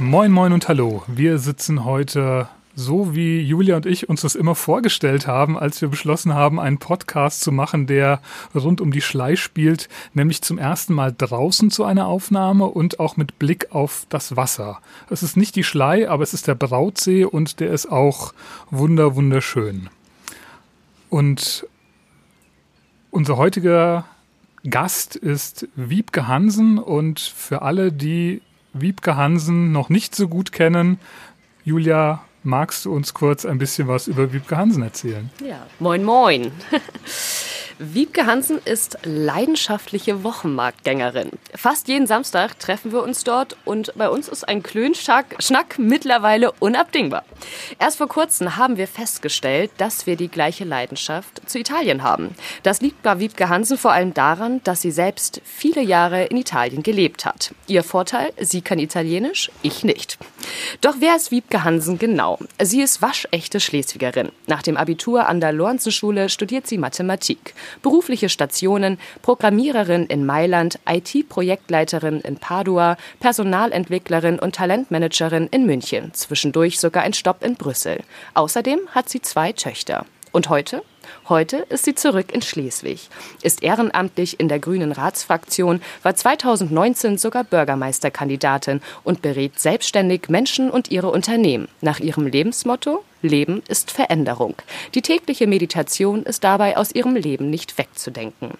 Moin, moin und hallo. Wir sitzen heute so, wie Julia und ich uns das immer vorgestellt haben, als wir beschlossen haben, einen Podcast zu machen, der rund um die Schlei spielt, nämlich zum ersten Mal draußen zu einer Aufnahme und auch mit Blick auf das Wasser. Es ist nicht die Schlei, aber es ist der Brautsee und der ist auch wunder, wunderschön. Und unser heutiger Gast ist Wiebke Hansen und für alle, die Wiebke Hansen noch nicht so gut kennen. Julia, magst du uns kurz ein bisschen was über Wiebke Hansen erzählen? Ja, moin, moin. Wiebke Hansen ist leidenschaftliche Wochenmarktgängerin. Fast jeden Samstag treffen wir uns dort und bei uns ist ein Klönschnack mittlerweile unabdingbar. Erst vor kurzem haben wir festgestellt, dass wir die gleiche Leidenschaft zu Italien haben. Das liegt bei Wiebke Hansen vor allem daran, dass sie selbst viele Jahre in Italien gelebt hat. Ihr Vorteil, sie kann Italienisch, ich nicht. Doch wer ist Wiebke Hansen genau? Sie ist waschechte Schleswigerin. Nach dem Abitur an der Lorenzenschule studiert sie Mathematik berufliche Stationen, Programmiererin in Mailand, IT-Projektleiterin in Padua, Personalentwicklerin und Talentmanagerin in München, zwischendurch sogar ein Stopp in Brüssel. Außerdem hat sie zwei Töchter. Und heute? Heute ist sie zurück in Schleswig, ist ehrenamtlich in der Grünen Ratsfraktion, war 2019 sogar Bürgermeisterkandidatin und berät selbstständig Menschen und ihre Unternehmen nach ihrem Lebensmotto Leben ist Veränderung. Die tägliche Meditation ist dabei aus ihrem Leben nicht wegzudenken.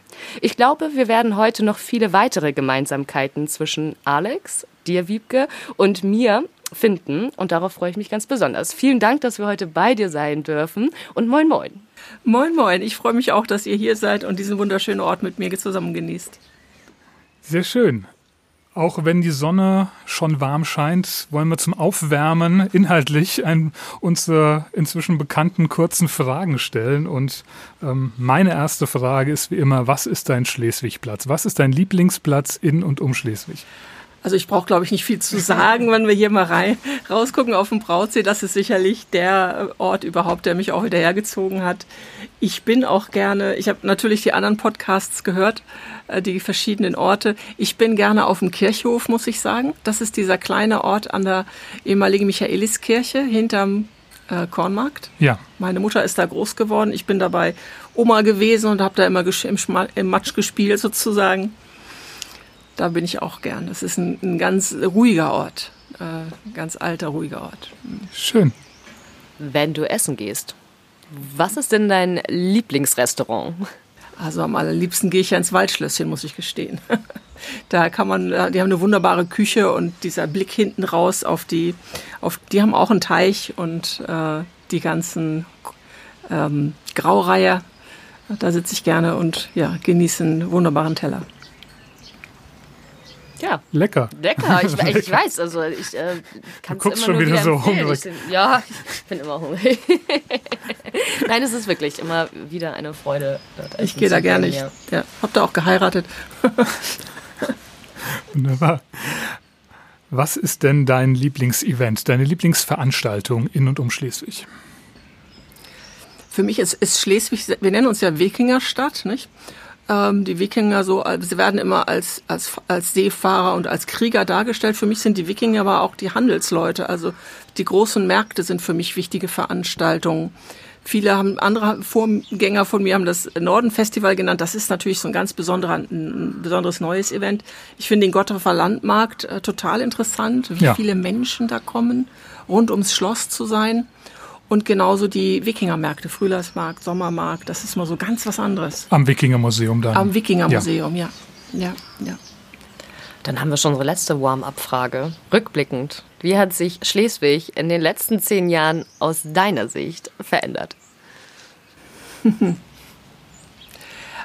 Ich glaube, wir werden heute noch viele weitere Gemeinsamkeiten zwischen Alex, dir Wiebke und mir finden und darauf freue ich mich ganz besonders. Vielen Dank, dass wir heute bei dir sein dürfen und moin moin. Moin, moin. Ich freue mich auch, dass ihr hier seid und diesen wunderschönen Ort mit mir zusammen genießt. Sehr schön. Auch wenn die Sonne schon warm scheint, wollen wir zum Aufwärmen inhaltlich ein, unsere inzwischen bekannten kurzen Fragen stellen. Und ähm, meine erste Frage ist wie immer, was ist dein Schleswigplatz? Was ist dein Lieblingsplatz in und um Schleswig? Also ich brauche, glaube ich, nicht viel zu sagen, wenn wir hier mal rein, rausgucken auf den Brautsee. Das ist sicherlich der Ort überhaupt, der mich auch wieder hergezogen hat. Ich bin auch gerne, ich habe natürlich die anderen Podcasts gehört, äh, die verschiedenen Orte. Ich bin gerne auf dem Kirchhof, muss ich sagen. Das ist dieser kleine Ort an der ehemaligen Michaeliskirche hinterm äh, Kornmarkt. Ja. Meine Mutter ist da groß geworden. Ich bin dabei Oma gewesen und habe da immer im, im Matsch gespielt sozusagen da bin ich auch gern. Das ist ein, ein ganz ruhiger Ort, äh, ganz alter, ruhiger Ort. Schön. Wenn du essen gehst, was ist denn dein Lieblingsrestaurant? Also am allerliebsten gehe ich ja ins Waldschlösschen, muss ich gestehen. Da kann man, die haben eine wunderbare Küche und dieser Blick hinten raus auf die, auf, die haben auch einen Teich und äh, die ganzen ähm, Graureiher. Da sitze ich gerne und ja, genieße einen wunderbaren Teller. Ja. Lecker. Lecker, ich, ich, ich weiß, also ich äh, kann es immer schon wieder, wieder so hungrig. Ich, ja, ich bin immer hungrig. Nein, es ist wirklich immer wieder eine Freude. Dort ich gehe da gerne. Ich ja, hab da auch geheiratet. Wunderbar. Was ist denn dein Lieblingsevent, deine Lieblingsveranstaltung in und um Schleswig? Für mich ist, ist Schleswig, wir nennen uns ja Wikingerstadt, nicht? Ähm, die Wikinger so, sie werden immer als, als, als Seefahrer und als Krieger dargestellt. Für mich sind die Wikinger aber auch die Handelsleute. Also die großen Märkte sind für mich wichtige Veranstaltungen. Viele haben, andere Vorgänger von mir haben das Norden-Festival genannt. Das ist natürlich so ein ganz besonderer, ein besonderes neues Event. Ich finde den Gottorfer Landmarkt äh, total interessant, wie ja. viele Menschen da kommen, rund ums Schloss zu sein. Und genauso die Wikingermärkte, Frühjahrsmarkt, Sommermarkt, das ist mal so ganz was anderes. Am Wikingermuseum dann. Am Wikingermuseum, ja. ja. Ja, ja. Dann haben wir schon unsere letzte Warm-up-Frage. Rückblickend, wie hat sich Schleswig in den letzten zehn Jahren aus deiner Sicht verändert?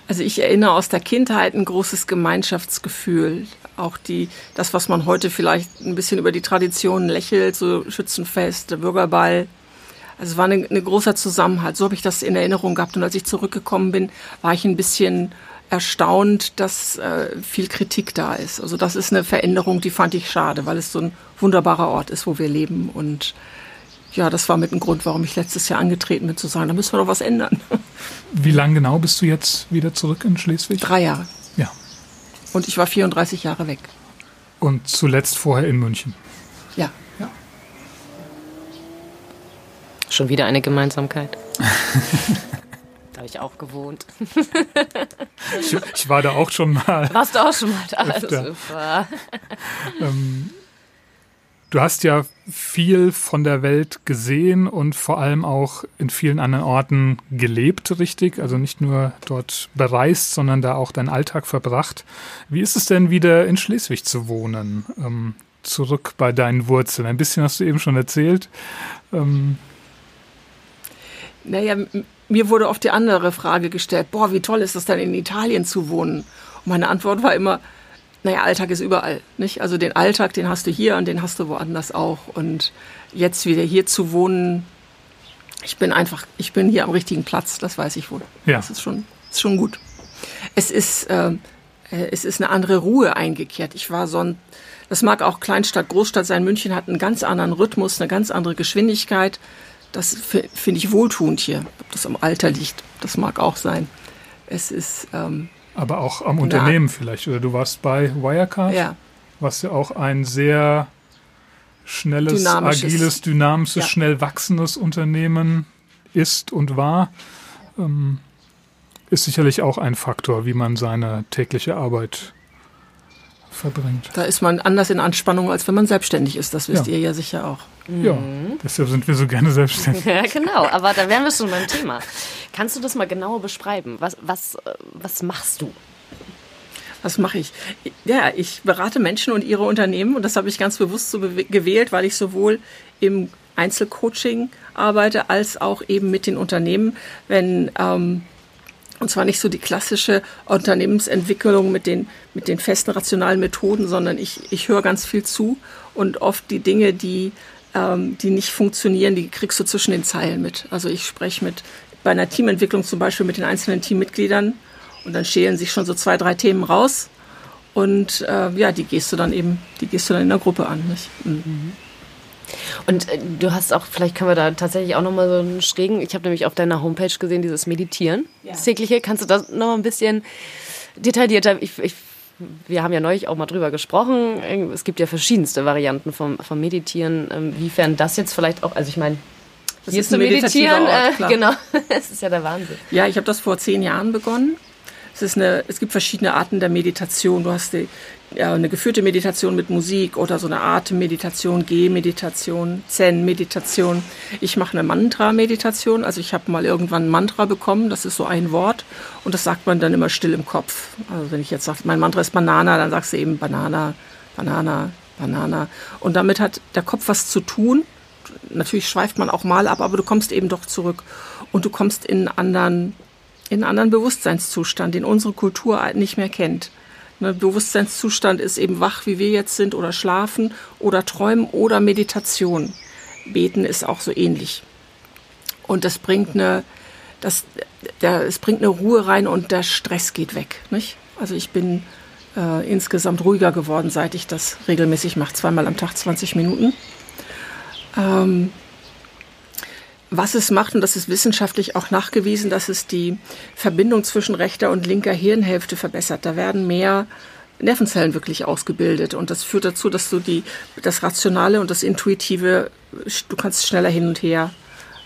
Also ich erinnere aus der Kindheit ein großes Gemeinschaftsgefühl Auch die, das, was man heute vielleicht ein bisschen über die Tradition lächelt, so Schützenfest, der Bürgerball. Also es war ein, großer Zusammenhalt. So habe ich das in Erinnerung gehabt. Und als ich zurückgekommen bin, war ich ein bisschen erstaunt, dass äh, viel Kritik da ist. Also das ist eine Veränderung, die fand ich schade, weil es so ein wunderbarer Ort ist, wo wir leben. Und ja, das war mit ein Grund, warum ich letztes Jahr angetreten bin, zu sagen, da müssen wir doch was ändern. Wie lange genau bist du jetzt wieder zurück in Schleswig? Drei Jahre. Ja. Und ich war 34 Jahre weg. Und zuletzt vorher in München. Ja. ja. Schon wieder eine Gemeinsamkeit. da habe ich auch gewohnt. ich, ich, war da auch schon mal. Warst du auch schon mal da? Super. ähm, Du hast ja viel von der Welt gesehen und vor allem auch in vielen anderen Orten gelebt, richtig? Also nicht nur dort bereist, sondern da auch deinen Alltag verbracht. Wie ist es denn wieder in Schleswig zu wohnen? Ähm, zurück bei deinen Wurzeln. Ein bisschen hast du eben schon erzählt. Ähm naja, mir wurde oft die andere Frage gestellt, boah, wie toll ist es dann in Italien zu wohnen? Und meine Antwort war immer, naja, Alltag ist überall, nicht? Also den Alltag, den hast du hier und den hast du woanders auch. Und jetzt wieder hier zu wohnen, ich bin einfach, ich bin hier am richtigen Platz, das weiß ich wohl. Ja. Das ist schon, ist schon gut. Es ist, ähm, äh, es ist eine andere Ruhe eingekehrt. Ich war so ein, das mag auch Kleinstadt, Großstadt sein. München hat einen ganz anderen Rhythmus, eine ganz andere Geschwindigkeit. Das finde ich wohltuend hier. Ob das am Alter liegt, das mag auch sein. Es ist, ähm, aber auch am Unternehmen Na. vielleicht. Oder du warst bei Wirecard, ja. was ja auch ein sehr schnelles, agiles, dynamisches, ja. schnell wachsendes Unternehmen ist und war. Ähm, ist sicherlich auch ein Faktor, wie man seine tägliche Arbeit verbringt. Da ist man anders in Anspannung, als wenn man selbstständig ist. Das wisst ja. ihr ja sicher auch. Ja, deshalb sind wir so gerne selbstständig. Ja, genau. Aber da wären wir schon beim Thema. Kannst du das mal genauer beschreiben? Was, was, was machst du? Was mache ich? Ja, ich berate Menschen und ihre Unternehmen und das habe ich ganz bewusst so gewählt, weil ich sowohl im Einzelcoaching arbeite als auch eben mit den Unternehmen, wenn ähm, und zwar nicht so die klassische Unternehmensentwicklung mit den, mit den festen rationalen Methoden, sondern ich, ich höre ganz viel zu und oft die Dinge, die, ähm, die nicht funktionieren, die kriegst du zwischen den Zeilen mit. Also ich spreche mit bei einer Teamentwicklung zum Beispiel mit den einzelnen Teammitgliedern und dann schälen sich schon so zwei, drei Themen raus. Und äh, ja, die gehst du dann eben, die gehst du dann in der Gruppe an. Nicht? Mhm. Und äh, du hast auch, vielleicht können wir da tatsächlich auch nochmal so einen schrägen, ich habe nämlich auf deiner Homepage gesehen, dieses Meditieren, ja. das tägliche. Kannst du das nochmal ein bisschen detaillierter, ich, ich, wir haben ja neulich auch mal drüber gesprochen, es gibt ja verschiedenste Varianten vom, vom Meditieren, inwiefern ähm, das jetzt vielleicht auch, also ich meine, hier ist zu meditieren, Ort, äh, genau, das ist ja der Wahnsinn. Ja, ich habe das vor zehn Jahren begonnen. Es, eine, es gibt verschiedene Arten der Meditation. Du hast die, ja, eine geführte Meditation mit Musik oder so eine Atemmeditation, Gehmeditation, Zen-Meditation. Ich mache eine Mantra-Meditation. Also ich habe mal irgendwann ein Mantra bekommen, das ist so ein Wort und das sagt man dann immer still im Kopf. Also wenn ich jetzt sage, mein Mantra ist Banana, dann sagst du eben Banana, Banana, Banana. Und damit hat der Kopf was zu tun. Natürlich schweift man auch mal ab, aber du kommst eben doch zurück und du kommst in einen anderen, in einen anderen Bewusstseinszustand, den unsere Kultur nicht mehr kennt. Ne, Bewusstseinszustand ist eben wach, wie wir jetzt sind, oder schlafen oder träumen oder Meditation. Beten ist auch so ähnlich. Und das bringt eine, das, der, es bringt eine Ruhe rein und der Stress geht weg. Nicht? Also ich bin äh, insgesamt ruhiger geworden, seit ich das regelmäßig mache, zweimal am Tag 20 Minuten. Ähm, was es macht, und das ist wissenschaftlich auch nachgewiesen, dass es die Verbindung zwischen rechter und linker Hirnhälfte verbessert. Da werden mehr Nervenzellen wirklich ausgebildet und das führt dazu, dass du die, das Rationale und das Intuitive, du kannst schneller hin und her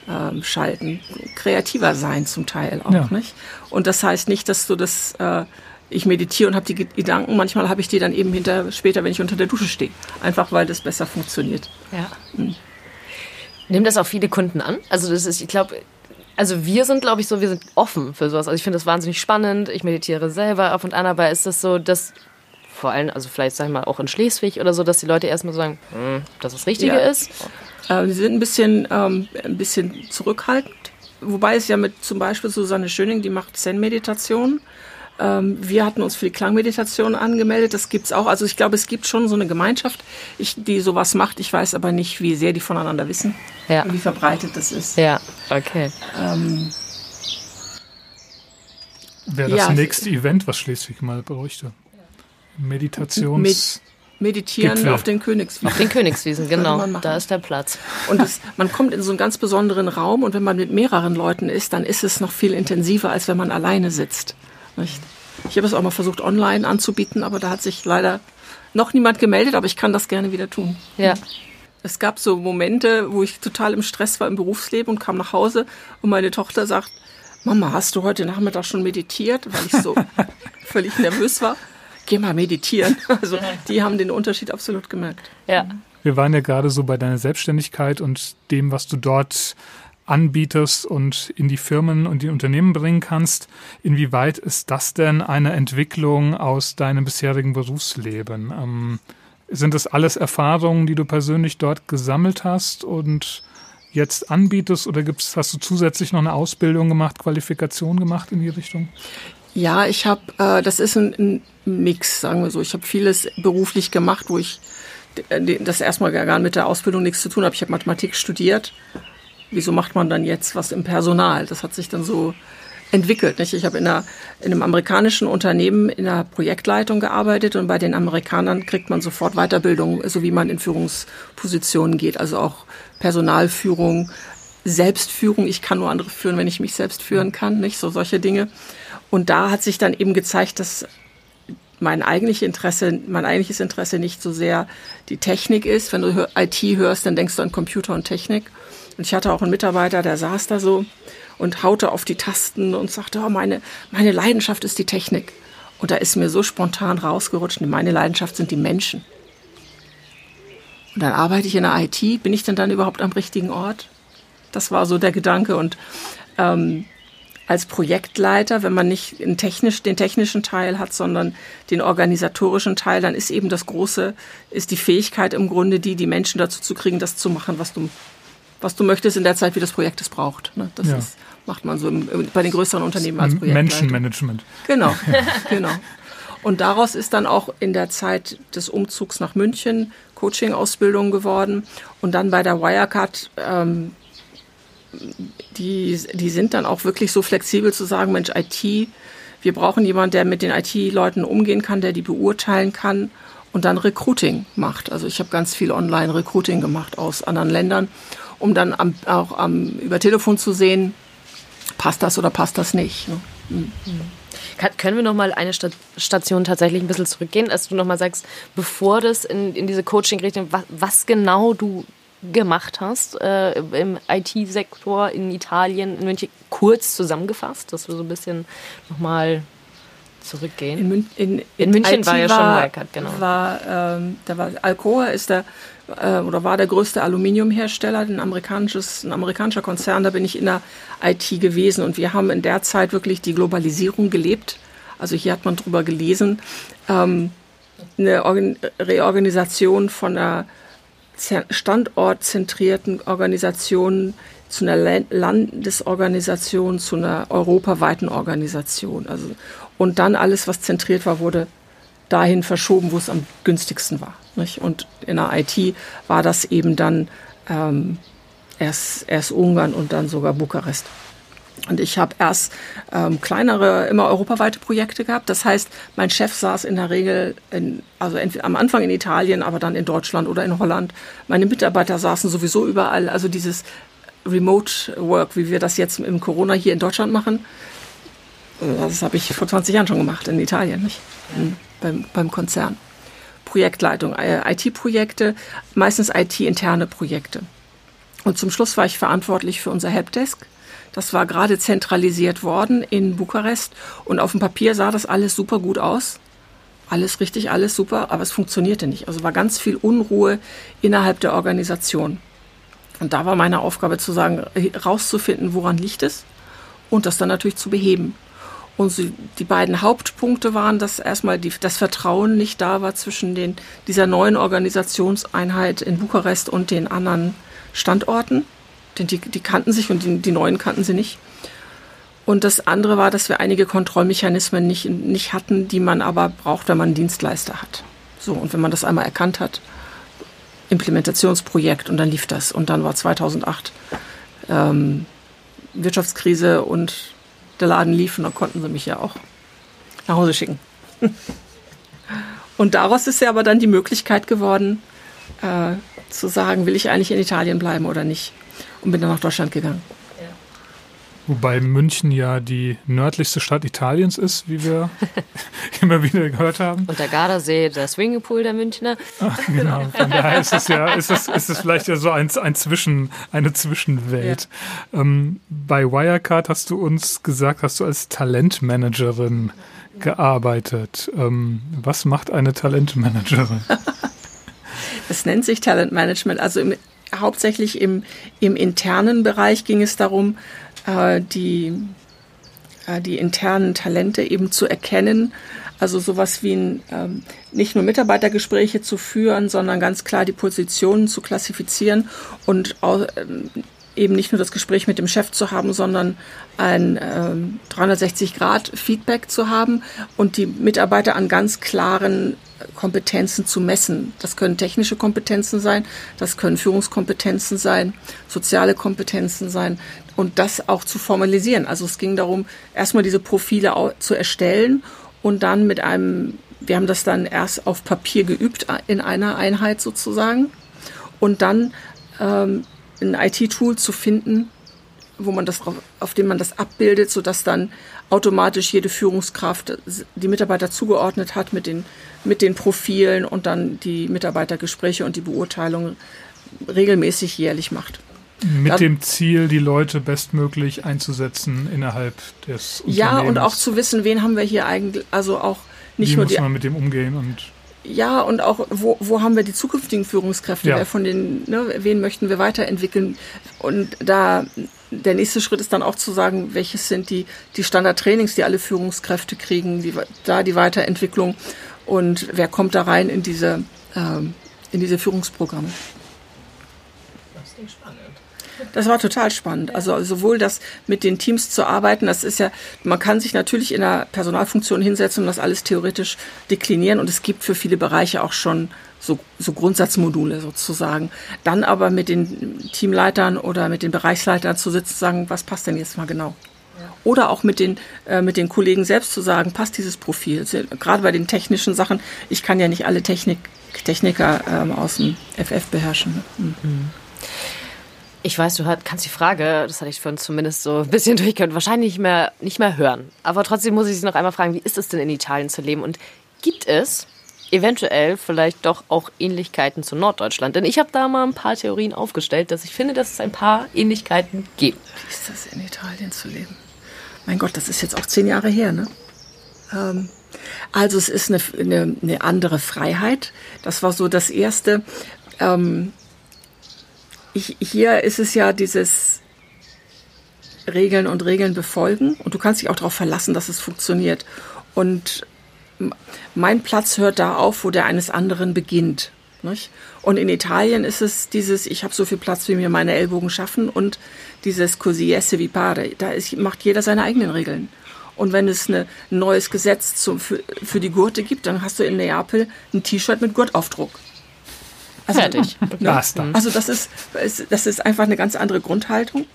ähm, schalten, kreativer sein zum Teil auch, ja. nicht? Und das heißt nicht, dass du das, äh, ich meditiere und habe die Gedanken, manchmal habe ich die dann eben hinter, später, wenn ich unter der Dusche stehe, einfach weil das besser funktioniert. Ja. Mhm. Nehmen das auch viele Kunden an? Also das ist, ich glaube, also wir sind, glaube ich, so, wir sind offen für sowas. Also ich finde das wahnsinnig spannend. Ich meditiere selber ab und an, aber ist das so, dass vor allem, also vielleicht sag ich mal auch in Schleswig oder so, dass die Leute erstmal sagen, hm, dass das Richtige ja. ist? Äh, sie sind ein bisschen, ähm, ein bisschen zurückhaltend. Wobei es ja mit zum Beispiel Susanne Schöning, die macht Zen-Meditation. Ähm, wir hatten uns für die Klangmeditation angemeldet. Das gibt's auch. Also ich glaube, es gibt schon so eine Gemeinschaft, ich, die sowas macht. Ich weiß aber nicht, wie sehr die voneinander wissen Ja. und wie verbreitet das ist. Ja, okay. Ähm, Wäre das Ja, es- nächste Event, was Schleswig mal bräuchte. Meditations... meditieren Gipfel. auf den Königswiesen. Auf den Königswiesen, genau. Da ist der Platz. Und es, man kommt in so einen ganz besonderen Raum und wenn man mit mehreren Leuten ist, dann ist es noch viel intensiver, als wenn man alleine sitzt. Nicht? Ich habe es auch mal versucht, online anzubieten, aber da hat sich leider noch niemand gemeldet, aber ich kann das gerne wieder tun. Ja. Es gab so Momente, wo ich total im Stress war im Berufsleben und kam nach Hause und meine Tochter sagt, Mama, hast du heute Nachmittag schon meditiert? Weil ich so völlig nervös war. Geh mal meditieren. Also die haben den Unterschied absolut gemerkt. Ja. Wir waren ja gerade so bei deiner Selbstständigkeit und dem, was du dort anbietest und in die Firmen und die Unternehmen bringen kannst. Inwieweit ist das denn eine Entwicklung aus deinem bisherigen Berufsleben? Ähm, sind das alles Erfahrungen, die du persönlich dort gesammelt hast und jetzt anbietest oder gibt's, hast du zusätzlich noch eine Ausbildung gemacht, Qualifikation gemacht in die Richtung? Ja, ich habe, äh, das ist ein, ein Mix, sagen wir so. Ich habe vieles beruflich gemacht, wo ich d- das erstmal gar mit der Ausbildung nichts zu tun habe. Ich habe Mathematik studiert. Wieso macht man dann jetzt was im Personal? Das hat sich dann so entwickelt. Nicht? Ich habe in, in einem amerikanischen Unternehmen in der Projektleitung gearbeitet und bei den Amerikanern kriegt man sofort Weiterbildung, so wie man in Führungspositionen geht. Also auch Personalführung, Selbstführung. Ich kann nur andere führen, wenn ich mich selbst führen kann. Nicht so solche Dinge. Und da hat sich dann eben gezeigt, dass mein eigentliches Interesse, mein eigentliches Interesse nicht so sehr die Technik ist. Wenn du IT hörst, dann denkst du an Computer und Technik. Und ich hatte auch einen Mitarbeiter, der saß da so und haute auf die Tasten und sagte, oh, meine, meine Leidenschaft ist die Technik. Und da ist mir so spontan rausgerutscht, meine Leidenschaft sind die Menschen. Und dann arbeite ich in der IT, bin ich denn dann überhaupt am richtigen Ort? Das war so der Gedanke. Und ähm, als Projektleiter, wenn man nicht den, technisch, den technischen Teil hat, sondern den organisatorischen Teil, dann ist eben das Große, ist die Fähigkeit im Grunde die, die Menschen dazu zu kriegen, das zu machen, was du, was du möchtest in der Zeit, wie das Projekt es braucht. Ne? Das Ja. ist, macht man so im, im, bei den größeren Unternehmen als Projektleiter. Menschenmanagement. Genau, genau. Und daraus ist dann auch in der Zeit des Umzugs nach München Coaching-Ausbildung geworden. Und dann bei der Wirecard, ähm, die, die sind dann auch wirklich so flexibel zu sagen, Mensch, IT, wir brauchen jemanden, der mit den IT-Leuten umgehen kann, der die beurteilen kann und dann Recruiting macht. Also ich habe ganz viel Online-Recruiting gemacht aus anderen Ländern, um dann am, auch am, über Telefon zu sehen, passt das oder passt das nicht. Ne? Kann, können wir noch mal eine Sta Station tatsächlich ein bisschen zurückgehen, als du noch mal sagst, bevor das in, in diese Coaching-Richtung, was, was genau du gemacht hast äh, im IT-Sektor in Italien, in München, kurz zusammengefasst, dass wir so ein bisschen noch mal zurückgehen. In, Mün in, In München IT war ja schon Wirecard, genau. War, ähm, da war Alcoa ist der äh, oder war der größte Aluminiumhersteller, ein amerikanisches, ein amerikanischer Konzern. Da bin ich in der IT gewesen und wir haben in der Zeit wirklich die Globalisierung gelebt. Also hier hat man drüber gelesen, ähm, eine Organ Reorganisation von einer standortzentrierten Organisation zu einer Lan- Landesorganisation, zu einer europaweiten Organisation. Also, und dann alles, was zentriert war, wurde dahin verschoben, wo es am günstigsten war. Nicht? Und in der IT war das eben dann ähm, erst, erst Ungarn und dann sogar Bukarest. Und ich habe erst ähm, kleinere, immer europaweite Projekte gehabt. Das heißt, mein Chef saß in der Regel, in, also entweder am Anfang in Italien, aber dann in Deutschland oder in Holland. Meine Mitarbeiter saßen sowieso überall. Also dieses Remote Work, wie wir das jetzt im Corona hier in Deutschland machen, äh, das habe ich vor 20 Jahren schon gemacht in Italien, nicht? Mhm. Beim, beim Konzern. Projektleitung, äh, IT-Projekte, meistens IT-interne Projekte. Und zum Schluss war ich verantwortlich für unser Helpdesk. Das war gerade zentralisiert worden in Bukarest und auf dem Papier sah das alles super gut aus. Alles richtig, alles super, aber es funktionierte nicht. Also war ganz viel Unruhe innerhalb der Organisation. Und da war meine Aufgabe zu sagen, rauszufinden, woran liegt es und das dann natürlich zu beheben. Und sie, die beiden Hauptpunkte waren, dass erstmal die, das Vertrauen nicht da war zwischen den, dieser neuen Organisationseinheit in Bukarest und den anderen Standorten. Denn die, die kannten sich und die, die neuen kannten sie nicht. Und das andere war, dass wir einige Kontrollmechanismen nicht, nicht hatten, die man aber braucht, wenn man einen Dienstleister hat. So, und wenn man das einmal erkannt hat, Implementationsprojekt und dann lief das. Und dann war 2008 ähm, Wirtschaftskrise und der Laden lief und dann konnten sie mich ja auch nach Hause schicken. und daraus ist ja aber dann die Möglichkeit geworden, äh, zu sagen, will ich eigentlich in Italien bleiben oder nicht. Und bin dann nach Deutschland gegangen. Wobei München ja die nördlichste Stadt Italiens ist, wie wir immer wieder gehört haben. Und der Gardasee, der Swimmingpool der Münchner. Ach, genau. Von daher ist es ja, ist es, ist es vielleicht ja so ein, ein Zwischen, eine Zwischenwelt. Ja. Ähm, bei Wirecard hast du uns gesagt, hast du als Talentmanagerin gearbeitet. Ähm, was macht eine Talentmanagerin? Es nennt sich Talentmanagement. Also im, hauptsächlich im, im internen Bereich ging es darum, äh, die, äh, die internen Talente eben zu erkennen. Also sowas wie ein, ähm, nicht nur Mitarbeitergespräche zu führen, sondern ganz klar die Positionen zu klassifizieren und auch, ähm, eben nicht nur das Gespräch mit dem Chef zu haben, sondern ein ähm, 360-Grad-Feedback zu haben und die Mitarbeiter an ganz klaren Kompetenzen zu messen. Das können technische Kompetenzen sein, das können Führungskompetenzen sein, soziale Kompetenzen sein und das auch zu formalisieren. Also es ging darum, erstmal diese Profile zu erstellen und dann mit einem, wir haben das dann erst auf Papier geübt in einer Einheit sozusagen und dann ähm, ein IT-Tool zu finden, wo man das auf dem man das abbildet, sodass dann automatisch jede Führungskraft die Mitarbeiter zugeordnet hat mit den mit den Profilen und dann die Mitarbeitergespräche und die Beurteilung regelmäßig jährlich macht. Mit dann, dem Ziel, die Leute bestmöglich einzusetzen innerhalb des Unternehmens. Ja, und auch zu wissen, wen haben wir hier eigentlich, also auch nicht Wie nur muss die, man mit dem umgehen und ja, und auch, wo, wo haben wir die zukünftigen Führungskräfte? Ja. Von den, ne, wen möchten wir weiterentwickeln? Und da, der nächste Schritt ist dann auch zu sagen, welches sind die, die Standardtrainings, die alle Führungskräfte kriegen, die, da die Weiterentwicklung und wer kommt da rein in diese, ähm, in diese Führungsprogramme. Das klingt spannend. Das war total spannend. Also sowohl das mit den Teams zu arbeiten, das ist ja, man kann sich natürlich in der Personalfunktion hinsetzen und das alles theoretisch deklinieren und es gibt für viele Bereiche auch schon so, so Grundsatzmodule sozusagen. Dann aber mit den Teamleitern oder mit den Bereichsleitern zu sitzen, sagen, was passt denn jetzt mal genau? Oder auch mit den, äh, mit den Kollegen selbst zu sagen, passt dieses Profil? Gerade bei den technischen Sachen, ich kann ja nicht alle Technik, Techniker ähm, aus dem FF beherrschen. Ne? Mhm. Ich weiß, du kannst die Frage, das hatte ich vorhin zumindest so ein bisschen durchgehört, wahrscheinlich nicht mehr, nicht mehr hören. Aber trotzdem muss ich Sie noch einmal fragen, wie ist es denn in Italien zu leben? Und gibt es eventuell vielleicht doch auch Ähnlichkeiten zu Norddeutschland? Denn ich habe da mal ein paar Theorien aufgestellt, dass ich finde, dass es ein paar Ähnlichkeiten gibt. Wie ist das in Italien zu leben? Mein Gott, das ist jetzt auch zehn Jahre her, ne? Ähm, also es ist eine, eine, eine, andere Freiheit. Das war so das Erste. Ähm, ich, hier ist es ja dieses Regeln und Regeln befolgen und du kannst dich auch darauf verlassen, dass es funktioniert. Und mein Platz hört da auf, wo der eines anderen beginnt. Nicht? Und in Italien ist es dieses, ich habe so viel Platz, wie mir meine Ellbogen schaffen und dieses così esse vi pare. Da ist, macht jeder seine eigenen Regeln. Und wenn es ein neues Gesetz zum, für, für die Gurte gibt, dann hast du in Neapel ein T-Shirt mit Gurtaufdruck. Also, Fertig. Ne? Also das ist, das ist einfach eine ganz andere Grundhaltung.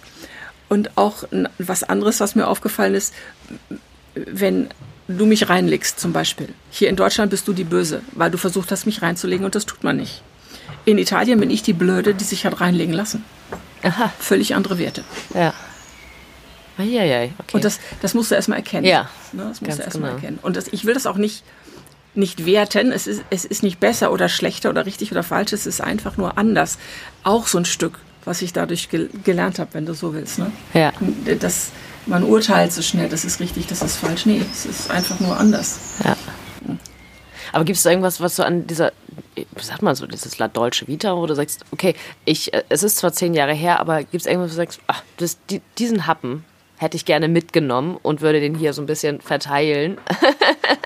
Und auch was anderes, was mir aufgefallen ist, wenn du mich reinlegst zum Beispiel. Hier in Deutschland bist du die Böse, weil du versucht hast, mich reinzulegen und das tut man nicht. In Italien bin ich die Blöde, die sich hat reinlegen lassen. Aha. Völlig andere Werte. Ja. Eieiei, okay. Und das, das musst du erstmal erkennen. Ja. Ne, das musst du erstmal genau. erkennen. Und das, ich will das auch nicht nicht werten. Es ist, es ist nicht besser oder schlechter oder richtig oder falsch. Es ist einfach nur anders. Auch so ein Stück, was ich dadurch gel gelernt habe, wenn du so willst. Ne? Ja. Das, man urteilt so schnell, das ist richtig, das ist falsch. Nee, es ist einfach nur anders. Ja. Aber gibt es irgendwas, was so an dieser, sag mal so, dieses La Dolce Vita, wo du sagst, okay, ich, äh, es ist zwar zehn Jahre her, aber gibt es irgendwas, wo du sagst, ach, das, die, diesen Happen hätte ich gerne mitgenommen und würde den hier so ein bisschen verteilen?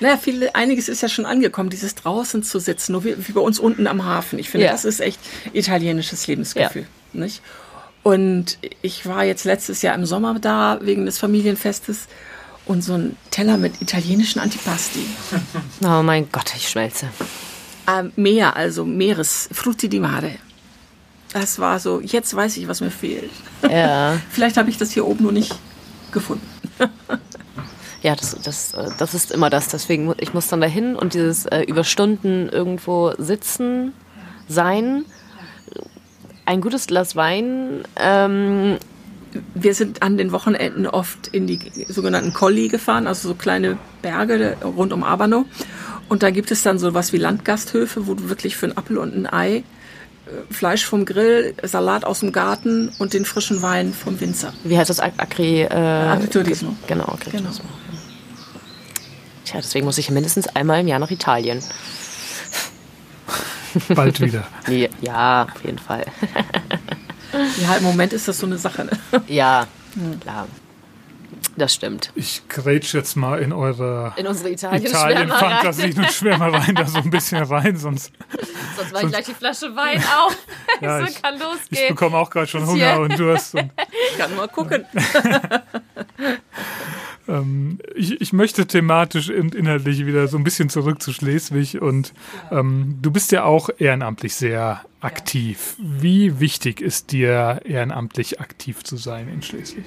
Naja, viel, einiges ist ja schon angekommen, dieses draußen zu sitzen, nur wie, wie bei uns unten am Hafen. Ich finde, ja. das ist echt italienisches Lebensgefühl. Ja. Nicht? Und ich war jetzt letztes Jahr im Sommer da wegen des Familienfestes und so ein Teller mit italienischen Antipasti. Oh mein Gott, ich schmelze. Ähm, Meer, also Meeres, Frutti di Mare. Das war so, jetzt weiß ich, was mir fehlt. Ja. Vielleicht habe ich das hier oben nur nicht gefunden. Ja, das, das, äh, das ist immer das. Deswegen, ich muss dann dahin und dieses äh, über Stunden irgendwo sitzen, sein, ein gutes Glas Wein. Ähm, Wir sind an den Wochenenden oft in die sogenannten Colli gefahren, also so kleine Berge rund um Abano. Und da gibt es dann so was wie Landgasthöfe, wo du wirklich für ein Apfel und ein Ei äh, Fleisch vom Grill, Salat aus dem Garten und den frischen Wein vom Winzer. wie heißt das? Agri... Äh, Agriturismo. Genau, Agriturismo. Tja, deswegen muss ich mindestens einmal im Jahr nach Italien. Bald wieder. Nee, ja, auf jeden Fall. Ja, im Moment ist das so eine Sache. Ne? Ja, klar. Das stimmt. Ich grätsch jetzt mal in eure In unsere. Italien-Fantasie und Schwärmereien da so ein bisschen rein, sonst Sonst war ich gleich die Flasche Wein auf. Ja, so ich- kann ich losgehen. bekomme auch gerade schon Hunger und Durst. Und, Ich kann mal gucken. Ähm, ich, ich möchte thematisch und inhaltlich wieder so ein bisschen zurück zu Schleswig und ähm, du bist ja auch ehrenamtlich sehr aktiv. Wie wichtig ist dir ehrenamtlich aktiv zu sein in Schleswig?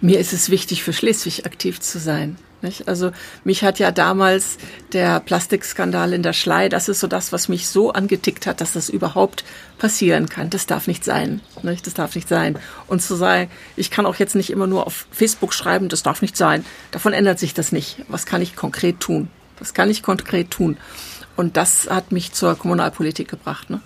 Mir ist es wichtig, für Schleswig aktiv zu sein. Nicht? Also mich hat ja damals der Plastikskandal in der Schlei, das ist so das, was mich so angetickt hat, dass das überhaupt passieren kann. Das darf nicht sein. Nicht? Das darf nicht sein. Und zu sagen, ich kann auch jetzt nicht immer nur auf Facebook schreiben, das darf nicht sein. Davon ändert sich das nicht. Was kann ich konkret tun? Was kann ich konkret tun? Und das hat mich zur Kommunalpolitik gebracht. Ne?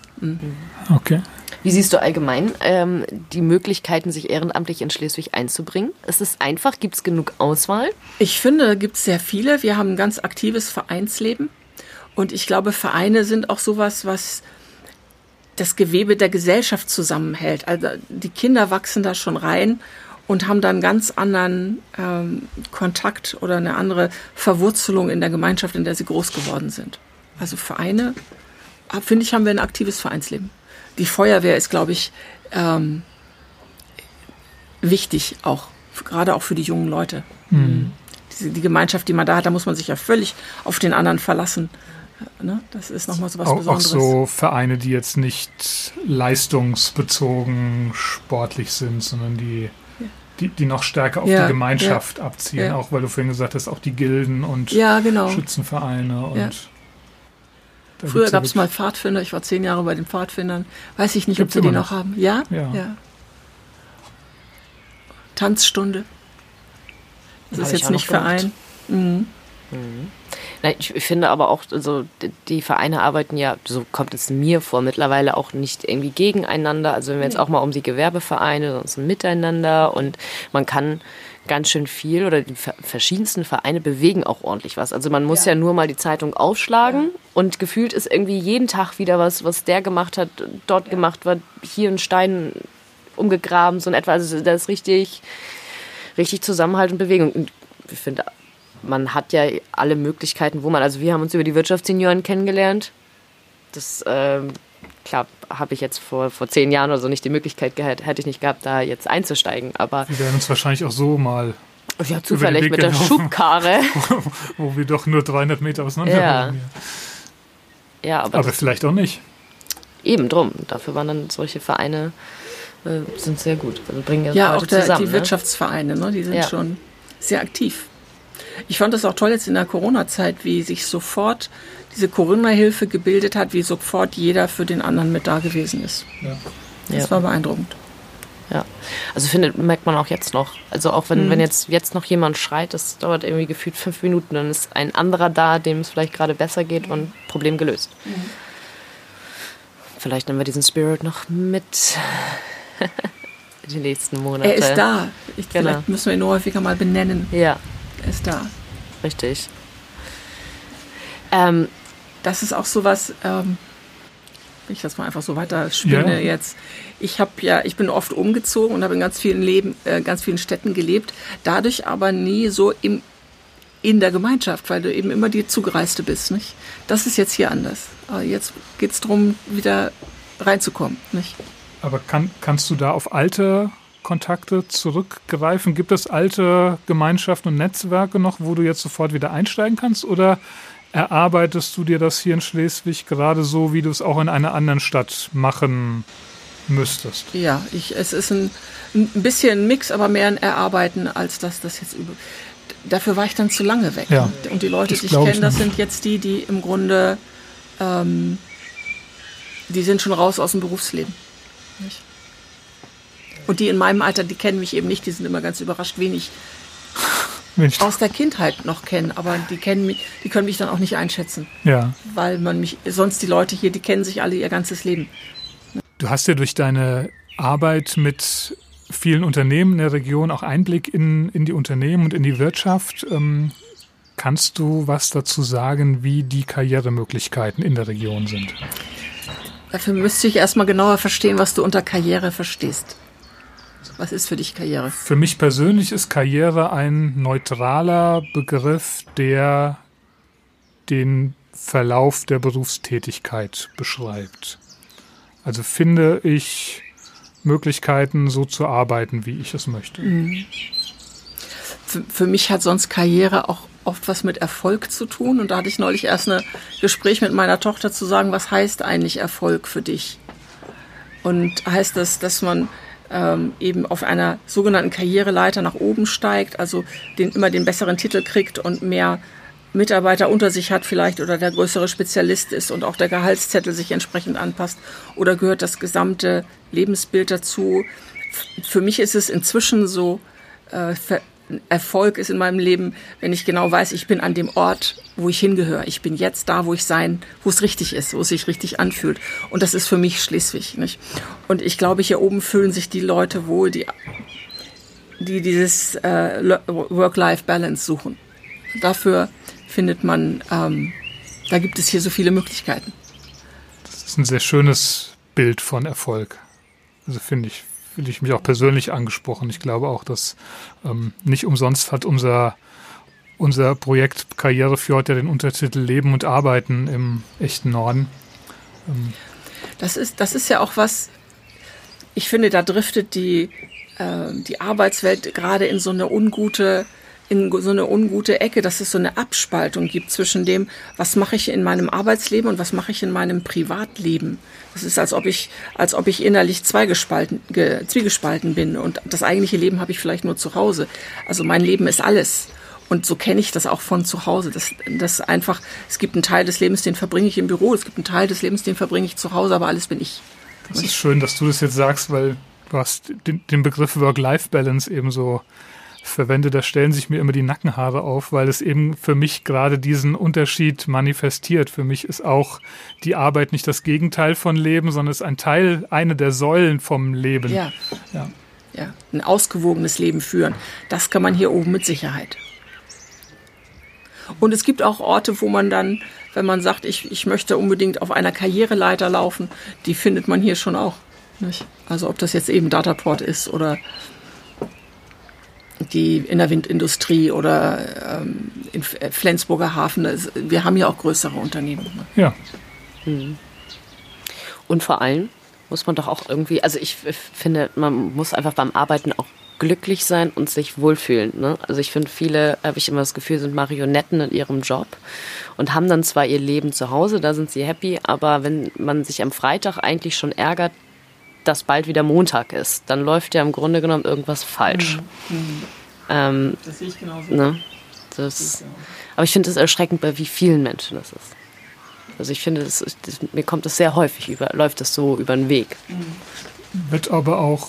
Okay. Wie siehst du allgemein ähm, die Möglichkeiten, sich ehrenamtlich in Schleswig einzubringen? Ist es einfach? Gibt es genug Auswahl? Ich finde, gibt es sehr viele. Wir haben ein ganz aktives Vereinsleben. Und ich glaube, Vereine sind auch sowas, was das Gewebe der Gesellschaft zusammenhält. Also die Kinder wachsen da schon rein und haben dann ganz anderen ähm, Kontakt oder eine andere Verwurzelung in der Gemeinschaft, in der sie groß geworden sind. Also Vereine, finde ich, haben wir ein aktives Vereinsleben. Die Feuerwehr ist, glaube ich, ähm, wichtig auch, gerade auch für die jungen Leute. Diese, die Gemeinschaft, die man da hat, da muss man sich ja völlig auf den anderen verlassen. Ne? Das ist nochmal so was Auch, auch Besonderes. so Vereine, die jetzt nicht leistungsbezogen sportlich sind, sondern die, die, die noch stärker auf Ja, die Gemeinschaft abzielen. ja. Auch weil du vorhin gesagt hast, auch die Gilden und ja, genau. Schützenvereine und Ja. Da Früher ja gab es mal Pfadfinder, ich war zehn Jahre bei den Pfadfindern. Weiß ich nicht, Gibt's ob sie die noch noch? haben. Ja? Ja. Tanzstunde. Das Hab ist jetzt nicht. Verein. Mhm. Na, ich ich finde aber auch, also die Vereine arbeiten ja, so kommt es mir vor, mittlerweile auch nicht irgendwie gegeneinander. Also wenn wir jetzt auch mal um die Gewerbevereine, sonst ein Miteinander und man kann ganz schön viel oder die ver- verschiedensten Vereine bewegen auch ordentlich was. Also man muss ja, nur mal die Zeitung aufschlagen und gefühlt ist irgendwie jeden Tag wieder was, was der gemacht hat, dort gemacht wird, hier ein Stein umgegraben, so in etwa. Also das ist richtig, richtig Zusammenhalt und Bewegung. Und ich finde, man hat ja alle Möglichkeiten, wo man, also wir haben uns über die Wirtschaftssenioren kennengelernt. Das, ähm, klar, habe ich jetzt vor, vor zehn Jahren oder so nicht die Möglichkeit gehabt, hätte ich nicht gehabt, da jetzt einzusteigen. Aber Wir werden uns wahrscheinlich auch so mal, ja, zufällig mit der. Schubkarre. wo wir doch nur 300 Meter auseinander Ja. wohnen. Ja, aber, Aber vielleicht auch nicht. eben drum. Dafür waren dann solche Vereine, äh, sind sehr gut. Also bringen ja, Ja, auch der, zusammen. die ne? Wirtschaftsvereine, ne? die sind Ja. schon sehr aktiv. Ich fand das auch toll jetzt in der Corona-Zeit, wie sich sofort diese Corona-Hilfe gebildet hat, wie sofort jeder für den anderen mit da gewesen ist. Ja. Das Ja. war beeindruckend. Ja, also finde, merkt man auch jetzt noch. Also auch wenn, wenn jetzt, jetzt noch jemand schreit, das dauert irgendwie gefühlt fünf Minuten, dann ist ein anderer da, dem es vielleicht gerade besser geht und Problem gelöst. Vielleicht nehmen wir diesen Spirit noch mit die nächsten Monate. Er ist da. Ich, Genau. Vielleicht müssen wir ihn nur häufiger mal benennen. Ja, ist da. richtig. Ähm, das ist auch sowas, ähm, wenn ich das mal einfach so weiter spinne Ja. jetzt. Ich habe ja, ich bin oft umgezogen und habe in ganz vielen Leben, äh, ganz vielen Städten gelebt, dadurch aber nie so im in der Gemeinschaft, weil du eben immer die Zugereiste bist, nicht? Das ist jetzt hier anders. Aber jetzt geht's drum, wieder reinzukommen, nicht? Aber kann, kannst du da auf alte Kontakte zurückgreifen? Gibt es alte Gemeinschaften und Netzwerke noch, wo du jetzt sofort wieder einsteigen kannst? Oder erarbeitest du dir das hier in Schleswig gerade so, wie du es auch in einer anderen Stadt machen müsstest? Ja, ich, es ist ein, ein bisschen ein Mix, aber mehr ein Erarbeiten, als dass das jetzt über. Dafür war ich dann zu lange weg. Ja, und die Leute, die ich kenne, das sind jetzt die, die im Grunde, ähm, die sind schon raus aus dem Berufsleben. Nicht? Und die in meinem Alter, die kennen mich eben nicht, die sind immer ganz überrascht, wen ich Mensch. aus der Kindheit noch kenne, aber die kennen mich, die können mich dann auch nicht einschätzen. Ja. Weil man mich, sonst die Leute hier, die kennen sich alle ihr ganzes Leben. Du hast ja durch deine Arbeit mit vielen Unternehmen in der Region auch Einblick in, in die Unternehmen und in die Wirtschaft. Ähm, kannst du was dazu sagen, wie die Karrieremöglichkeiten in der Region sind? Dafür müsste ich erstmal genauer verstehen, was du unter Karriere verstehst. Was ist für dich Karriere? Für mich persönlich ist Karriere ein neutraler Begriff, der den Verlauf der Berufstätigkeit beschreibt. Also finde ich Möglichkeiten, so zu arbeiten, wie ich es möchte. Mhm. Für, für, mich hat sonst Karriere auch oft was mit Erfolg zu tun. Und da hatte ich neulich erst ein Gespräch mit meiner Tochter zu sagen, was heißt eigentlich Erfolg für dich? Und heißt das, dass man ähm, eben auf einer sogenannten Karriereleiter nach oben steigt, also den, immer den besseren Titel kriegt und mehr Mitarbeiter unter sich hat vielleicht oder der größere Spezialist ist und auch der Gehaltszettel sich entsprechend anpasst oder gehört das gesamte Lebensbild dazu. Für mich ist es inzwischen so, äh, Erfolg ist in meinem Leben, wenn ich genau weiß, ich bin an dem Ort, wo ich hingehöre. Ich bin jetzt da, wo ich sein, wo es richtig ist, wo es sich richtig anfühlt. Und das ist für mich Schleswig. Nicht? Und ich glaube, hier oben fühlen sich die Leute wohl, die, die dieses äh, Work-Life-Balance suchen. Dafür findet man, ähm, da gibt es hier so viele Möglichkeiten. Das ist ein sehr schönes Bild von Erfolg. Also finde ich, fühle ich mich auch persönlich angesprochen. Ich glaube auch, dass ähm, nicht umsonst hat unser, unser Projekt Karrierefjord ja den Untertitel Leben und Arbeiten im echten Norden. Ähm. Das, ist, das ist ja auch was, ich finde, da driftet die, äh, die Arbeitswelt gerade in so eine ungute in so eine ungute Ecke, dass es so eine Abspaltung gibt zwischen dem, was mache ich in meinem Arbeitsleben und was mache ich in meinem Privatleben. Das ist, als ob ich, als ob ich innerlich zwiegespalten bin und das eigentliche Leben habe ich vielleicht nur zu Hause. Also mein Leben ist alles. Und so kenne ich das auch von zu Hause. Das, das einfach, es gibt einen Teil des Lebens, den verbringe ich im Büro, es gibt einen Teil des Lebens, den verbringe ich zu Hause, aber alles bin ich. Das ist schön, dass du das jetzt sagst, weil du hast den, den Begriff Work-Life-Balance eben so verwende, da stellen sich mir immer die Nackenhaare auf, weil es eben für mich gerade diesen Unterschied manifestiert. Für mich ist auch die Arbeit nicht das Gegenteil von Leben, sondern es ist ein Teil, eine der Säulen vom Leben. Ja. ja. ja. Ein ausgewogenes Leben führen. Das kann man hier oben mit Sicherheit. Und es gibt auch Orte, wo man dann, wenn man sagt, ich, ich möchte unbedingt auf einer Karriereleiter laufen, die findet man hier schon auch. Nicht? Also ob das jetzt eben Dataport ist oder die in der Windindustrie oder ähm, in Flensburger Hafen. Wir haben ja auch größere Unternehmen. Ne? Ja. Hm. Und vor allem muss man doch auch irgendwie, also ich finde, man muss einfach beim Arbeiten auch glücklich sein und sich wohlfühlen. Ne? Also ich finde, viele, habe ich immer das Gefühl, sind Marionetten in ihrem Job und haben dann zwar ihr Leben zu Hause, da sind sie happy, aber wenn man sich am Freitag eigentlich schon ärgert, dass bald wieder Montag ist, dann läuft ja im Grunde genommen irgendwas falsch. Mhm. mhm. Ähm, das sehe ich genauso. Ne? Das, aber ich finde es erschreckend, bei wie vielen Menschen das ist. Also ich finde, das, das, mir kommt das sehr häufig über, läuft das so über den Weg. Mhm. Wird aber auch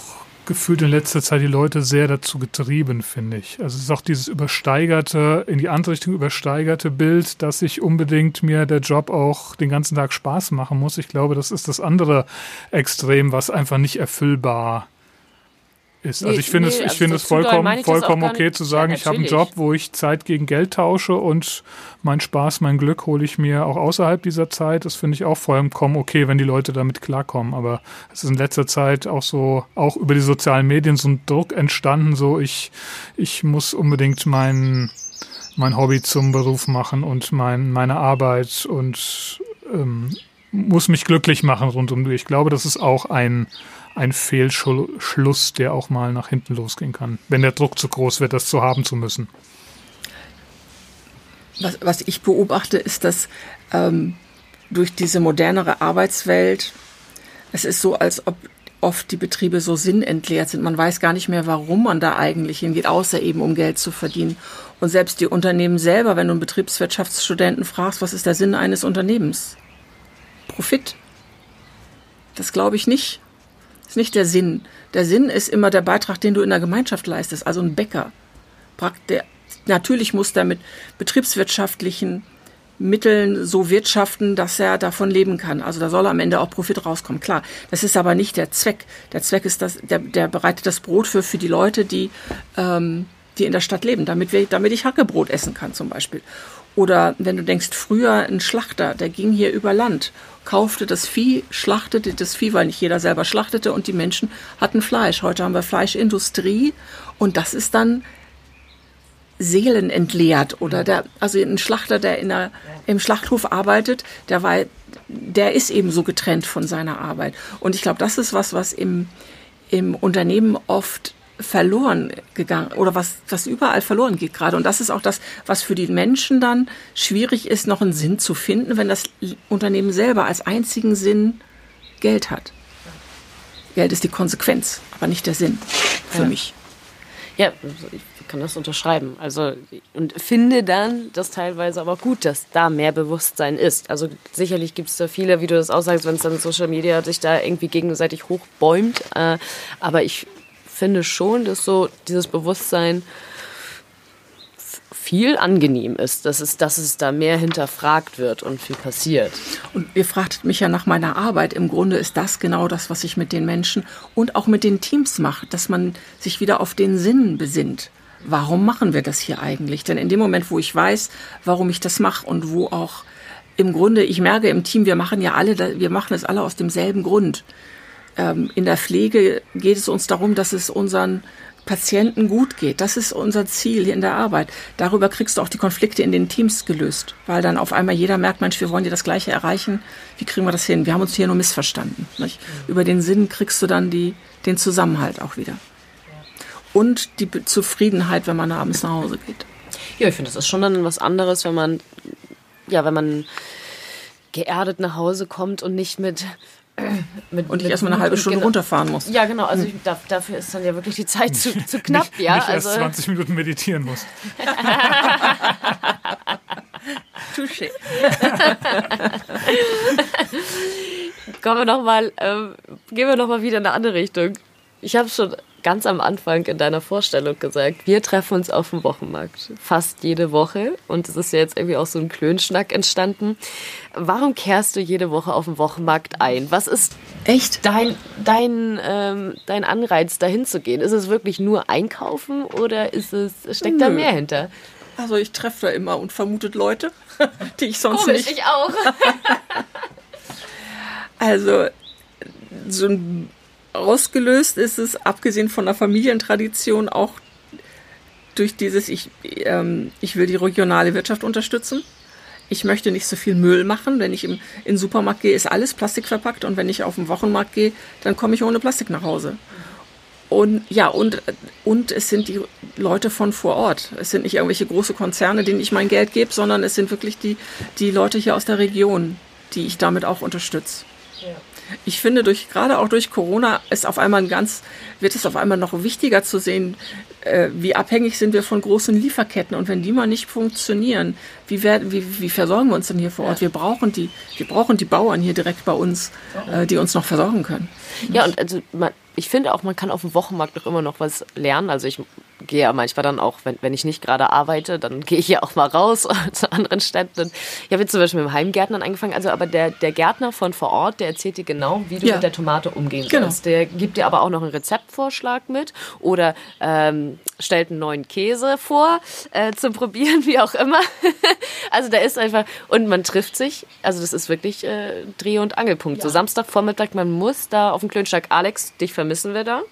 gefühlt in letzter Zeit die Leute sehr dazu getrieben, finde ich. Also es ist auch dieses übersteigerte, in die andere Richtung übersteigerte Bild, dass ich unbedingt mir der Job auch den ganzen Tag Spaß machen muss. Ich glaube, das ist das andere Extrem, was einfach nicht erfüllbar ist ist. Also ich finde nee, es, ich also finde es vollkommen, vollkommen okay zu sagen, ja, ich habe einen Job, wo ich Zeit gegen Geld tausche und mein Spaß, mein Glück hole ich mir auch außerhalb dieser Zeit. Das finde ich auch vollkommen okay, wenn die Leute damit klarkommen. Aber es ist in letzter Zeit auch so, auch über die sozialen Medien so ein Druck entstanden, so ich, ich muss unbedingt mein, mein Hobby zum Beruf machen und mein, meine Arbeit und ähm, muss mich glücklich machen rund um die. Ich glaube, das ist auch ein, ein Fehlschluss, der auch mal nach hinten losgehen kann, wenn der Druck zu groß wird, das zu haben zu müssen. Was, was ich beobachte, ist, dass ähm, durch diese modernere Arbeitswelt, es ist so, als ob oft die Betriebe so sinnentleert sind. Man weiß gar nicht mehr, warum man da eigentlich hingeht, außer eben um Geld zu verdienen. Und selbst die Unternehmen selber, wenn du einen Betriebswirtschaftsstudenten fragst, was ist der Sinn eines Unternehmens? Profit. Das glaube ich nicht. Das ist nicht der Sinn. Der Sinn ist immer der Beitrag, den du in der Gemeinschaft leistest. Also ein Bäcker. Natürlich muss der mit betriebswirtschaftlichen Mitteln so wirtschaften, dass er davon leben kann. Also da soll am Ende auch Profit rauskommen. Klar, das ist aber nicht der Zweck. Der Zweck ist, dass der, der bereitet das Brot für, für die Leute, die, ähm, die in der Stadt leben, damit, wir, damit ich Hackebrot essen kann zum Beispiel. Oder wenn du denkst, früher ein Schlachter, der ging hier über Land, kaufte das Vieh, schlachtete das Vieh, weil nicht jeder selber schlachtete und die Menschen hatten Fleisch. Heute haben wir Fleischindustrie und das ist dann Seelen entleert oder der, also ein Schlachter, der in der, im Schlachthof arbeitet, der war, der ist eben so getrennt von seiner Arbeit. Und ich glaube, das ist was, was im, im Unternehmen oft verloren gegangen oder was, was überall verloren geht gerade. Und das ist auch das, was für die Menschen dann schwierig ist, noch einen Sinn zu finden, wenn das Unternehmen selber als einzigen Sinn Geld hat. Geld ist die Konsequenz, aber nicht der Sinn für ja. mich. Ja, ich kann das unterschreiben. Also und finde dann das teilweise aber gut, dass da mehr Bewusstsein ist. Also sicherlich gibt es da viele, wie du das aussagst, wenn es dann Social Media sich da irgendwie gegenseitig hochbäumt. Äh, aber ich finde schon, dass so dieses Bewusstsein viel angenehm ist, dass es, dass es da mehr hinterfragt wird und viel passiert. Und ihr fragtet mich ja nach meiner Arbeit. Im Grunde ist das genau das, was ich mit den Menschen und auch mit den Teams mache, dass man sich wieder auf den Sinn besinnt warum machen wir das hier eigentlich? Denn in dem Moment, wo ich weiß, warum ich das mache und wo auch im Grunde, ich merke im Team, wir machen ja alle, wir machen es alle aus demselben Grund. Ähm, in der Pflege geht es uns darum, dass es unseren Patienten gut geht. Das ist unser Ziel hier in der Arbeit. Darüber kriegst du auch die Konflikte in den Teams gelöst, weil dann auf einmal jeder merkt, Mensch, wir wollen ja das Gleiche erreichen. Wie kriegen wir das hin? Wir haben uns hier nur missverstanden. Nicht? Über den Sinn kriegst du dann die, den Zusammenhalt auch wieder und die Zufriedenheit, wenn man abends nach Hause geht. Ja, ich finde, das ist schon dann was anderes, wenn man, ja, wenn man geerdet nach Hause kommt und nicht mit mit, und ich erstmal eine halbe Stunde genau. runterfahren muss. Ja, genau. Also ich, dafür ist dann ja wirklich die Zeit zu, zu knapp. nicht, ja, nicht erst also 20 Minuten meditieren muss. Touché. Kommen wir noch mal, ähm, gehen wir noch mal wieder in eine andere Richtung. Ich habe schon ganz am Anfang in deiner Vorstellung gesagt, wir treffen uns auf dem Wochenmarkt fast jede Woche und es ist ja jetzt irgendwie auch so ein Klönschnack entstanden. Warum kehrst du jede Woche auf dem Wochenmarkt ein? Was ist echt dein, dein, ähm, dein Anreiz, dahin zu gehen? Ist es wirklich nur einkaufen oder ist es, steckt Nö. da mehr hinter? Also ich treffe da immer und vermutet Leute, die ich sonst Komisch, nicht. ich auch. also so ein ausgelöst ist es, abgesehen von der Familientradition, auch durch dieses, ich, ähm, ich will die regionale Wirtschaft unterstützen. Ich möchte nicht so viel Müll machen. Wenn ich im, in den Supermarkt gehe, ist alles Plastik verpackt. Und wenn ich auf den Wochenmarkt gehe, dann komme ich ohne Plastik nach Hause. Und ja, und, und es sind die Leute von vor Ort. Es sind nicht irgendwelche große Konzerne, denen ich mein Geld gebe, sondern es sind wirklich die, die Leute hier aus der Region, die ich damit auch unterstütze. Ja ich finde, durch, gerade auch durch Corona ist auf einmal ein ganz, wird es auf einmal noch wichtiger zu sehen, äh, wie abhängig sind wir von großen Lieferketten und wenn die mal nicht funktionieren, wie, werden, wie, wie versorgen wir uns denn hier vor Ort? Wir brauchen die, wir brauchen die Bauern hier direkt bei uns, äh, die uns noch versorgen können. Ja, und also man, ich finde auch, man kann auf dem Wochenmarkt doch immer noch was lernen. Also ich gehe ja manchmal dann auch, wenn, wenn ich nicht gerade arbeite, dann gehe ich ja auch mal raus zu anderen Städten. Ich habe jetzt zum Beispiel mit dem Heimgärtnern angefangen, also aber der, der Gärtner von vor Ort, der erzählt dir genau, wie du ja. mit der Tomate umgehen genau. sollst. Der gibt dir aber auch noch einen Rezeptvorschlag mit oder ähm, stellt einen neuen Käse vor äh, zum Probieren, wie auch immer. also da ist einfach, und man trifft sich, also das ist wirklich äh, Dreh- und Angelpunkt. Ja. So Samstagvormittag, man muss da auf dem Klönschlag, Alex, dich vermissen wir da.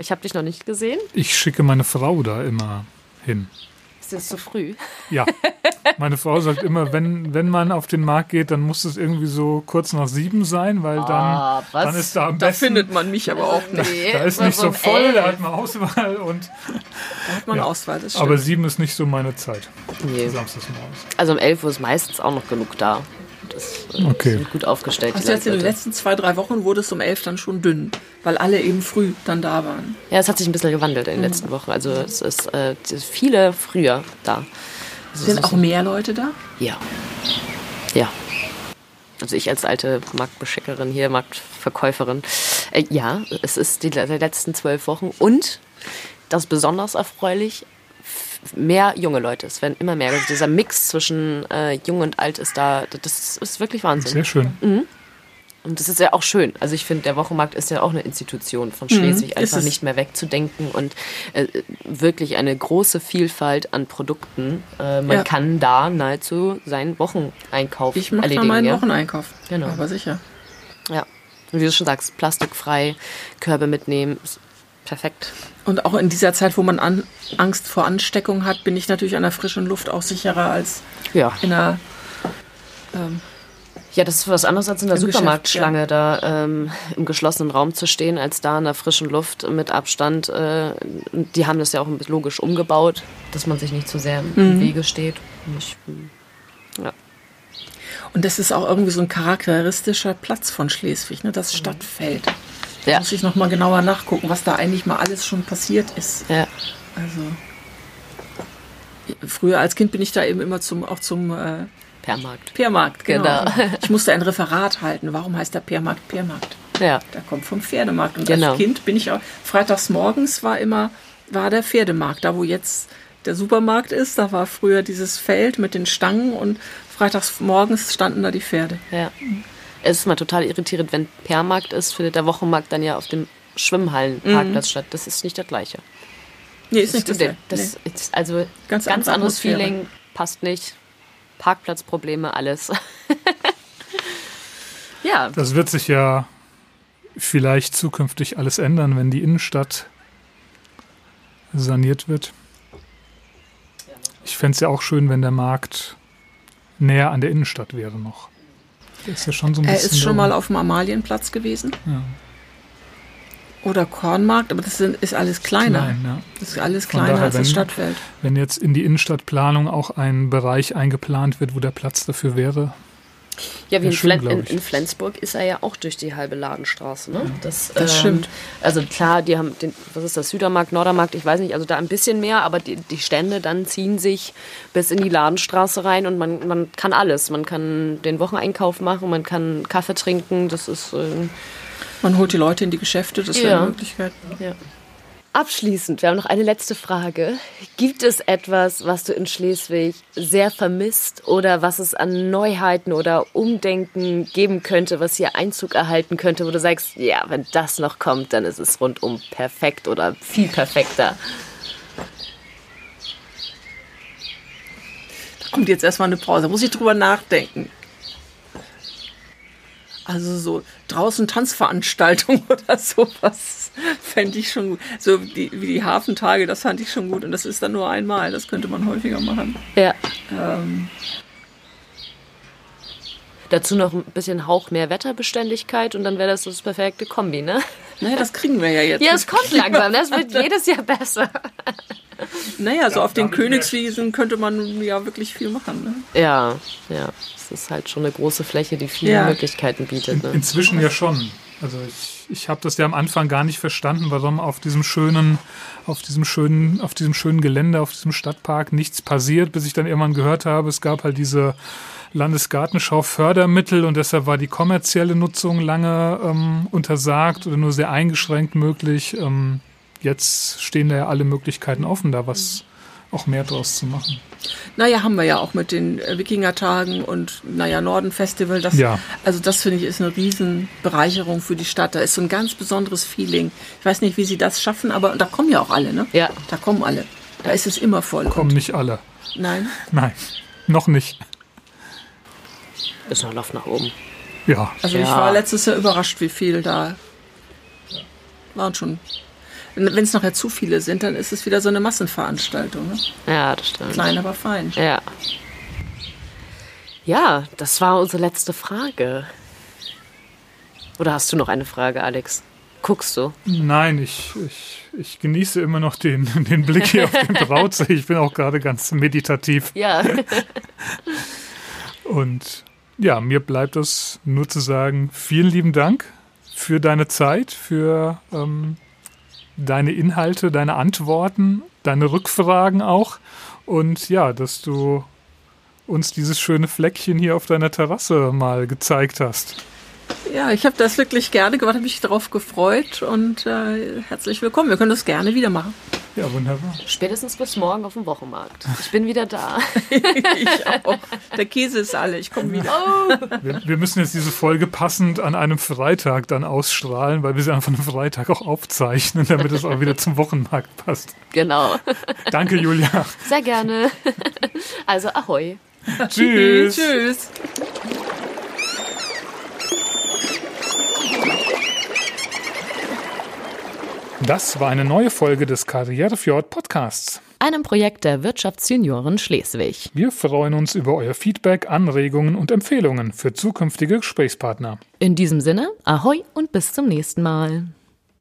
Ich habe dich noch nicht gesehen. Ich schicke meine Frau da immer hin. ist jetzt zu früh. Ja. Meine Frau sagt immer, wenn, wenn man auf den Markt geht, dann muss es irgendwie so kurz nach sieben sein, weil dann, Ah, was? dann ist da am Da besten. findet man mich aber auch nicht. Nee, da ist nicht so voll, da elf. hat man Auswahl und. Da hat man Ja. Auswahl, das stimmt. Aber sieben ist nicht so meine Zeit. Nee. Samstags morgens. Also um 11 Uhr ist meistens auch noch genug da. Das äh, Okay. sind gut aufgestellt. also die jetzt in den letzten zwei, drei Wochen wurde es um elf dann schon dünn, weil alle eben früh dann da waren. Ja, es hat sich ein bisschen gewandelt in den letzten Wochen. Also es ist äh, ist viele früher da. Also Sind auch ist- mehr Leute da? Ja. Ja. Also ich als alte Marktbeschickerin hier, Marktverkäuferin. Äh, ja, es ist die le- letzten zwölf Wochen und das ist besonders erfreulich, mehr junge Leute. Es werden immer mehr. Also dieser Mix zwischen äh, jung und alt ist da, das ist wirklich Wahnsinn. Sehr schön. Mhm. Und das ist ja auch schön. Also ich finde, der Wochenmarkt ist ja auch eine Institution von Schleswig, ist einfach nicht mehr wegzudenken und äh, wirklich eine große Vielfalt an Produkten. Äh, man Ja. kann da nahezu seinen Wocheneinkauf Ich mache da erledigen. meinen ja? Wocheneinkauf. Genau. Aber sicher. ja. Und wie du schon sagst, plastikfrei, Körbe mitnehmen, perfekt. Und auch in dieser Zeit, wo man an, Angst vor Ansteckung hat, bin ich natürlich an der frischen Luft auch sicherer als Ja. in der. Ähm, Ja, das ist was anderes als in der Supermarktschlange, da ähm, im geschlossenen Raum zu stehen, als da in der frischen Luft mit Abstand. Äh, die haben das ja auch ein bisschen logisch umgebaut, dass man sich nicht zu sehr im Wege steht. Und Ich, ja. und das ist auch irgendwie so ein charakteristischer Platz von Schleswig, ne? das Stadtfeld. Da Ja. muss ich noch mal genauer nachgucken, was da eigentlich mal alles schon passiert ist. ja. Also früher als Kind bin ich da eben immer zum auch zum äh, Permarkt. Peermarkt, genau. Genau. Ich musste ein Referat halten. Warum heißt der Peermarkt Peermarkt? Ja. Der kommt vom Pferdemarkt. Und Genau. als Kind bin ich auch, freitags morgens war immer, war der Pferdemarkt. Da wo jetzt der Supermarkt ist, da war früher dieses Feld mit den Stangen und freitags morgens standen da die Pferde. ja. Es ist mal total irritierend, wenn Permarkt ist, findet der Wochenmarkt dann ja auf dem Schwimmhallenparkplatz statt. Das ist nicht das Gleiche. Nee, ist nicht das. das, das das ist also Ganz ganz, andere anderes Atmosphäre. Feeling, passt nicht. Parkplatzprobleme, alles. ja, Das wird sich ja vielleicht zukünftig alles ändern, wenn die Innenstadt saniert wird. Ich fände es ja auch schön, wenn der Markt näher an der Innenstadt wäre noch. Der ist ja schon so ein er bisschen. ist schon mal auf dem Amalienplatz gewesen. Ja. Oder Kornmarkt, aber das sind, ist alles kleiner. Klein, ja. Das ist alles Von kleiner daher, als das Stadtfeld. Wenn jetzt in die Innenstadtplanung auch ein Bereich eingeplant wird, wo der Platz dafür wäre. Ja, wie in, schön, Flen in, in Flensburg ist er ja auch durch die halbe Ladenstraße. Ne? Das, Das stimmt. Also klar, die haben den, was ist das, Südermarkt, Nordermarkt, ich weiß nicht, also da ein bisschen mehr, aber die, die Stände dann ziehen sich bis in die Ladenstraße rein und man, man kann alles. Man kann den Wocheneinkauf machen, man kann Kaffee trinken, das ist. Äh, Man holt die Leute in die Geschäfte, das wäre Ja. eine Möglichkeit. ja. Abschließend, wir haben noch eine letzte Frage. Gibt es etwas, was du in Schleswig sehr vermisst oder was es an Neuheiten oder Umdenken geben könnte, was hier Einzug erhalten könnte, wo du sagst, ja, wenn das noch kommt, dann ist es rundum perfekt oder viel perfekter? Da kommt jetzt erstmal eine Pause, da muss ich drüber nachdenken. Also so draußen Tanzveranstaltungen oder sowas fände ich schon gut. So die, wie die Hafentage, das fand ich schon gut. Und das ist dann nur einmal, das könnte man häufiger machen. Ja. Ähm, Dazu noch ein bisschen Hauch mehr Wetterbeständigkeit und dann wäre das das perfekte Kombi, ne? naja, das kriegen wir ja jetzt. Ja, es kommt langsam, das wird jedes Jahr besser. Naja, so auf den Königswiesen könnte man ja wirklich viel machen. Ne? Ja, ja. Es ist halt schon eine große Fläche, die viele Ja. Möglichkeiten bietet. Ne? Inzwischen ja schon. Also ich, ich habe das ja am Anfang gar nicht verstanden, warum auf diesem schönen, auf diesem schönen, auf diesem schönen Gelände, auf diesem Stadtpark nichts passiert, bis ich dann irgendwann gehört habe, es gab halt diese Landesgartenschau Fördermittel und deshalb war die kommerzielle Nutzung lange ähm, untersagt oder nur sehr eingeschränkt möglich. Ähm, jetzt stehen da ja alle Möglichkeiten offen, da was auch mehr draus zu machen. Naja, haben wir ja auch mit den äh, Wikingertagen und naja, Norden-Festival. Das, Ja. Also das finde ich ist eine Riesenbereicherung für die Stadt. Da ist so ein ganz besonderes Feeling. Ich weiß nicht, wie sie das schaffen, aber da kommen ja auch alle, ne? Ja. Da kommen alle. Da ist es immer voll. Kommen nicht alle. Nein. Nein, noch nicht. Ist noch Luft nach oben. Ja, Also ich Ja. war letztes Jahr überrascht, wie viel da waren schon. Wenn es nachher zu viele sind, dann ist es wieder so eine Massenveranstaltung. Ne? Ja, das stimmt. Klein, aber fein. Ja. Ja, das war unsere letzte Frage. Oder hast du noch eine Frage, Alex? Guckst du? Nein, ich, ich, ich genieße immer noch den, den Blick hier auf den Brautsee. Ich bin auch gerade ganz meditativ. Ja. Und ja, mir bleibt es nur zu sagen, vielen lieben Dank für deine Zeit, für ähm, deine Inhalte, deine Antworten, deine Rückfragen auch. Und ja, dass du uns dieses schöne Fleckchen hier auf deiner Terrasse mal gezeigt hast. Ja, ich habe das wirklich gerne gemacht, habe mich darauf gefreut und äh, herzlich willkommen. Wir können das gerne wieder machen. Ja, wunderbar. Spätestens bis morgen auf dem Wochenmarkt. Ich bin wieder da. ich auch. Der Käse ist alle, ich komme wieder. Oh. Wir, wir, müssen jetzt diese Folge passend an einem Freitag dann ausstrahlen, weil wir sie einfach am Freitag auch aufzeichnen, damit es auch wieder zum Wochenmarkt passt. Genau. Danke, Julia. Sehr gerne. Also, ahoi. Tschüss. Tschüss. Das war eine neue Folge des Karrierefjord Podcasts. Einem Projekt der Wirtschaftsjunioren Schleswig. Wir freuen uns über euer Feedback, Anregungen und Empfehlungen für zukünftige Gesprächspartner. In diesem Sinne, ahoi und bis zum nächsten Mal.